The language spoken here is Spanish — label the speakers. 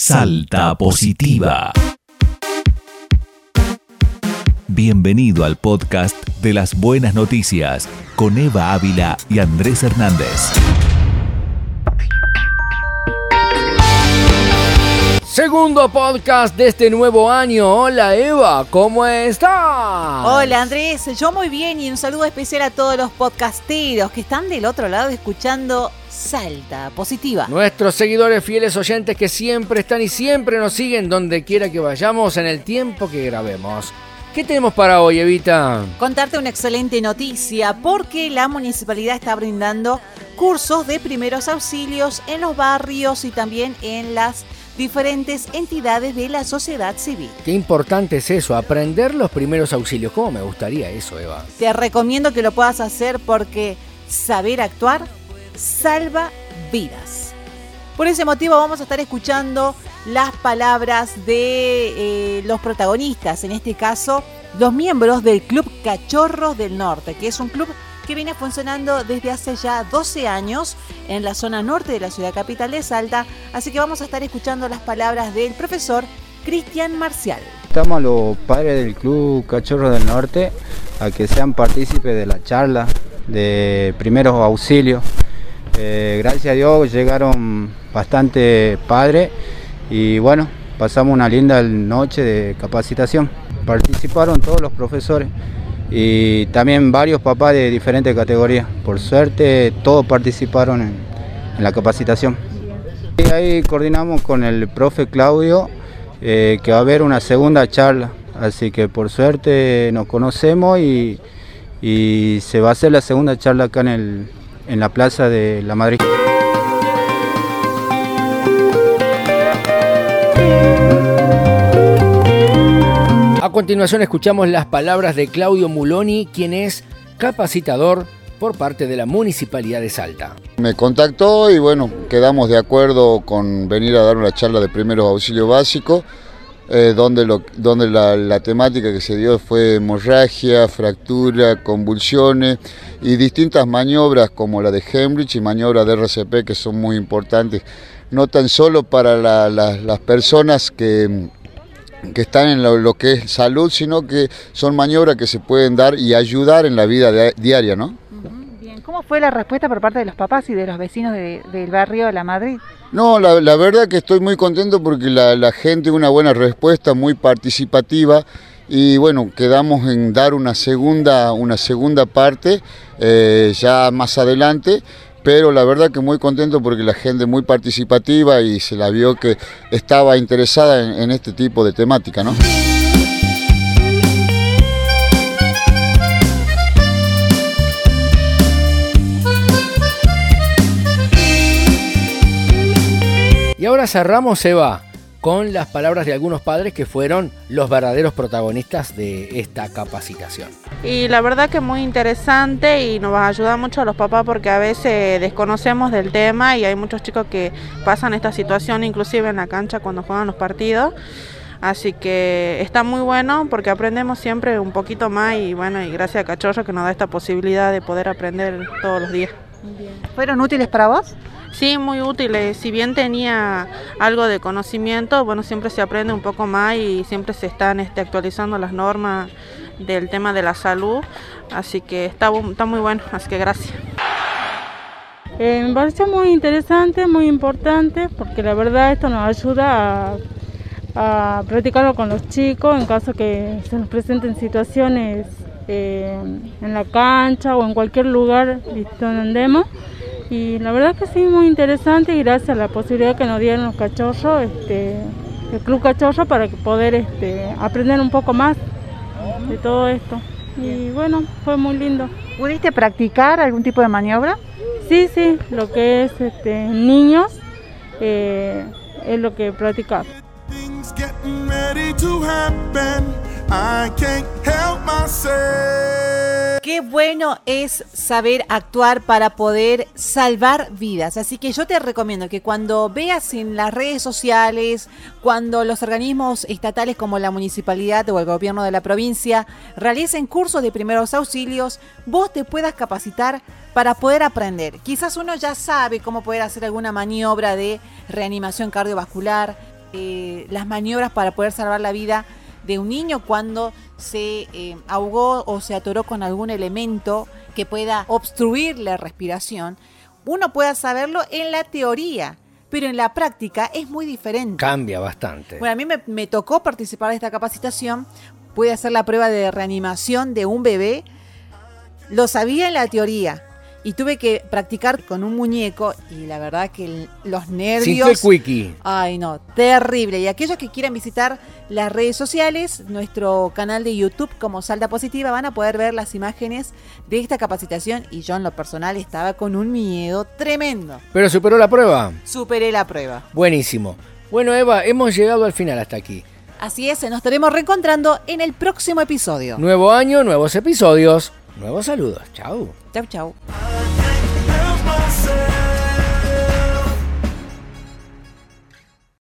Speaker 1: Salta Positiva. Bienvenido al podcast de las buenas noticias con Eva Ávila y Andrés Hernández.
Speaker 2: Segundo podcast de este nuevo año. Hola Eva, ¿cómo estás?
Speaker 3: Hola Andrés, yo muy bien y un saludo especial a todos los podcasteros que están del otro lado escuchando Salta Positiva.
Speaker 2: Nuestros seguidores fieles oyentes que siempre están y siempre nos siguen donde quiera que vayamos en el tiempo que grabemos. ¿Qué tenemos para hoy, Evita?
Speaker 3: Contarte una excelente noticia porque la municipalidad está brindando cursos de primeros auxilios en los barrios y también en las diferentes entidades de la sociedad civil.
Speaker 2: Qué importante es eso, aprender los primeros auxilios. ¿Cómo me gustaría eso, Eva?
Speaker 3: Te recomiendo que lo puedas hacer porque saber actuar salva vidas. Por ese motivo vamos a estar escuchando las palabras de eh, los protagonistas, en este caso los miembros del Club Cachorros del Norte, que es un club que viene funcionando desde hace ya 12 años en la zona norte de la ciudad capital de Salta, así que vamos a estar escuchando las palabras del profesor Cristian Marcial.
Speaker 4: Estamos los padres del Club Cachorros del Norte a que sean partícipes de la charla de primeros auxilios. Eh, gracias a Dios llegaron bastante padres y bueno, pasamos una linda noche de capacitación. Participaron todos los profesores y también varios papás de diferentes categorías. Por suerte todos participaron en, la capacitación. Y ahí coordinamos con el profe Claudio eh, que va a haber una segunda charla, así que por suerte nos conocemos y, y se va a hacer la segunda charla acá en, el, en la Plaza de la Madrid.
Speaker 2: A continuación escuchamos las palabras de Claudio Muloni, quien es capacitador por parte de la Municipalidad de Salta.
Speaker 5: Me contactó y bueno, quedamos de acuerdo con venir a dar una charla de primeros auxilios básicos, eh, donde, lo, donde la, temática que se dio fue hemorragia, fractura, convulsiones y distintas maniobras como la de Hemrich y maniobras de RCP que son muy importantes, no tan solo para las personas que que están en lo, que es salud, sino que son maniobras que se pueden dar y ayudar en la vida diaria, ¿no?
Speaker 3: ¿Cómo fue la respuesta por parte de los papás y de los vecinos del barrio de La Madrid?
Speaker 5: No, la, verdad que estoy muy contento porque la, la gente una buena respuesta, muy participativa y bueno, quedamos en dar una segunda, una segunda parte eh, ya más adelante pero la verdad que muy contento porque la gente muy participativa y se la vio que estaba interesada en, este tipo de temática, ¿no?
Speaker 2: Ahora cerramos, Eva, con las palabras de algunos padres que fueron los verdaderos protagonistas de esta capacitación.
Speaker 6: Y la verdad que es muy interesante y nos va a ayudar mucho a los papás porque a veces desconocemos del tema y hay muchos chicos que pasan esta situación inclusive en la cancha cuando juegan los partidos. Así que está muy bueno porque aprendemos siempre un poquito más y bueno, y gracias a Cachorro que nos da esta posibilidad de poder aprender todos los días.
Speaker 3: ¿Fueron útiles para vos?
Speaker 6: Sí, muy útiles. Si bien tenía algo de conocimiento, bueno, siempre se aprende un poco más y siempre se están este, actualizando las normas del tema de la salud. Así que está, muy bueno, así que gracias.
Speaker 7: Eh, me pareció muy interesante, muy importante, porque la verdad esto nos ayuda a, practicarlo con los chicos en caso que se nos presenten situaciones eh, en la cancha o en cualquier lugar donde andemos y la verdad que sí, muy interesante y gracias a la posibilidad que nos dieron los cachorros, este, el Club Cachorro, para poder este, aprender un poco más de todo esto. Y bueno, fue muy lindo.
Speaker 3: ¿Pudiste practicar algún tipo de maniobra?
Speaker 7: Sí, sí, lo que es este, niños eh, es lo que practicamos.
Speaker 3: Qué bueno es saber actuar para poder salvar vidas. Así que yo te recomiendo que cuando veas en las redes sociales, cuando los organismos estatales como la municipalidad o el gobierno de la provincia realicen cursos de primeros auxilios, vos te puedas capacitar para poder aprender. Quizás uno ya sabe cómo poder hacer alguna maniobra de reanimación cardiovascular, eh, las maniobras para poder salvar la vida de un niño cuando se eh, ahogó o se atoró con algún elemento que pueda obstruir la respiración, uno pueda saberlo en la teoría, pero en la práctica es muy diferente.
Speaker 2: Cambia bastante.
Speaker 3: Bueno, a mí me, me tocó participar de esta capacitación, pude hacer la prueba de reanimación de un bebé, lo sabía en la teoría, y tuve que practicar con un muñeco y la verdad que el- los nervios...
Speaker 2: quickie.
Speaker 3: Ay, no, terrible. Y aquellos que quieran visitar las redes sociales, nuestro canal de YouTube como Salda Positiva, van a poder ver las imágenes de esta capacitación. Y yo en lo personal estaba con un miedo tremendo.
Speaker 2: Pero superó la prueba.
Speaker 3: Superé la prueba.
Speaker 2: Buenísimo. Bueno, Eva, hemos llegado al final hasta aquí.
Speaker 3: Así es, nos estaremos reencontrando en el próximo episodio.
Speaker 2: Nuevo año, nuevos episodios, nuevos saludos. Chau.
Speaker 3: Chau, chau.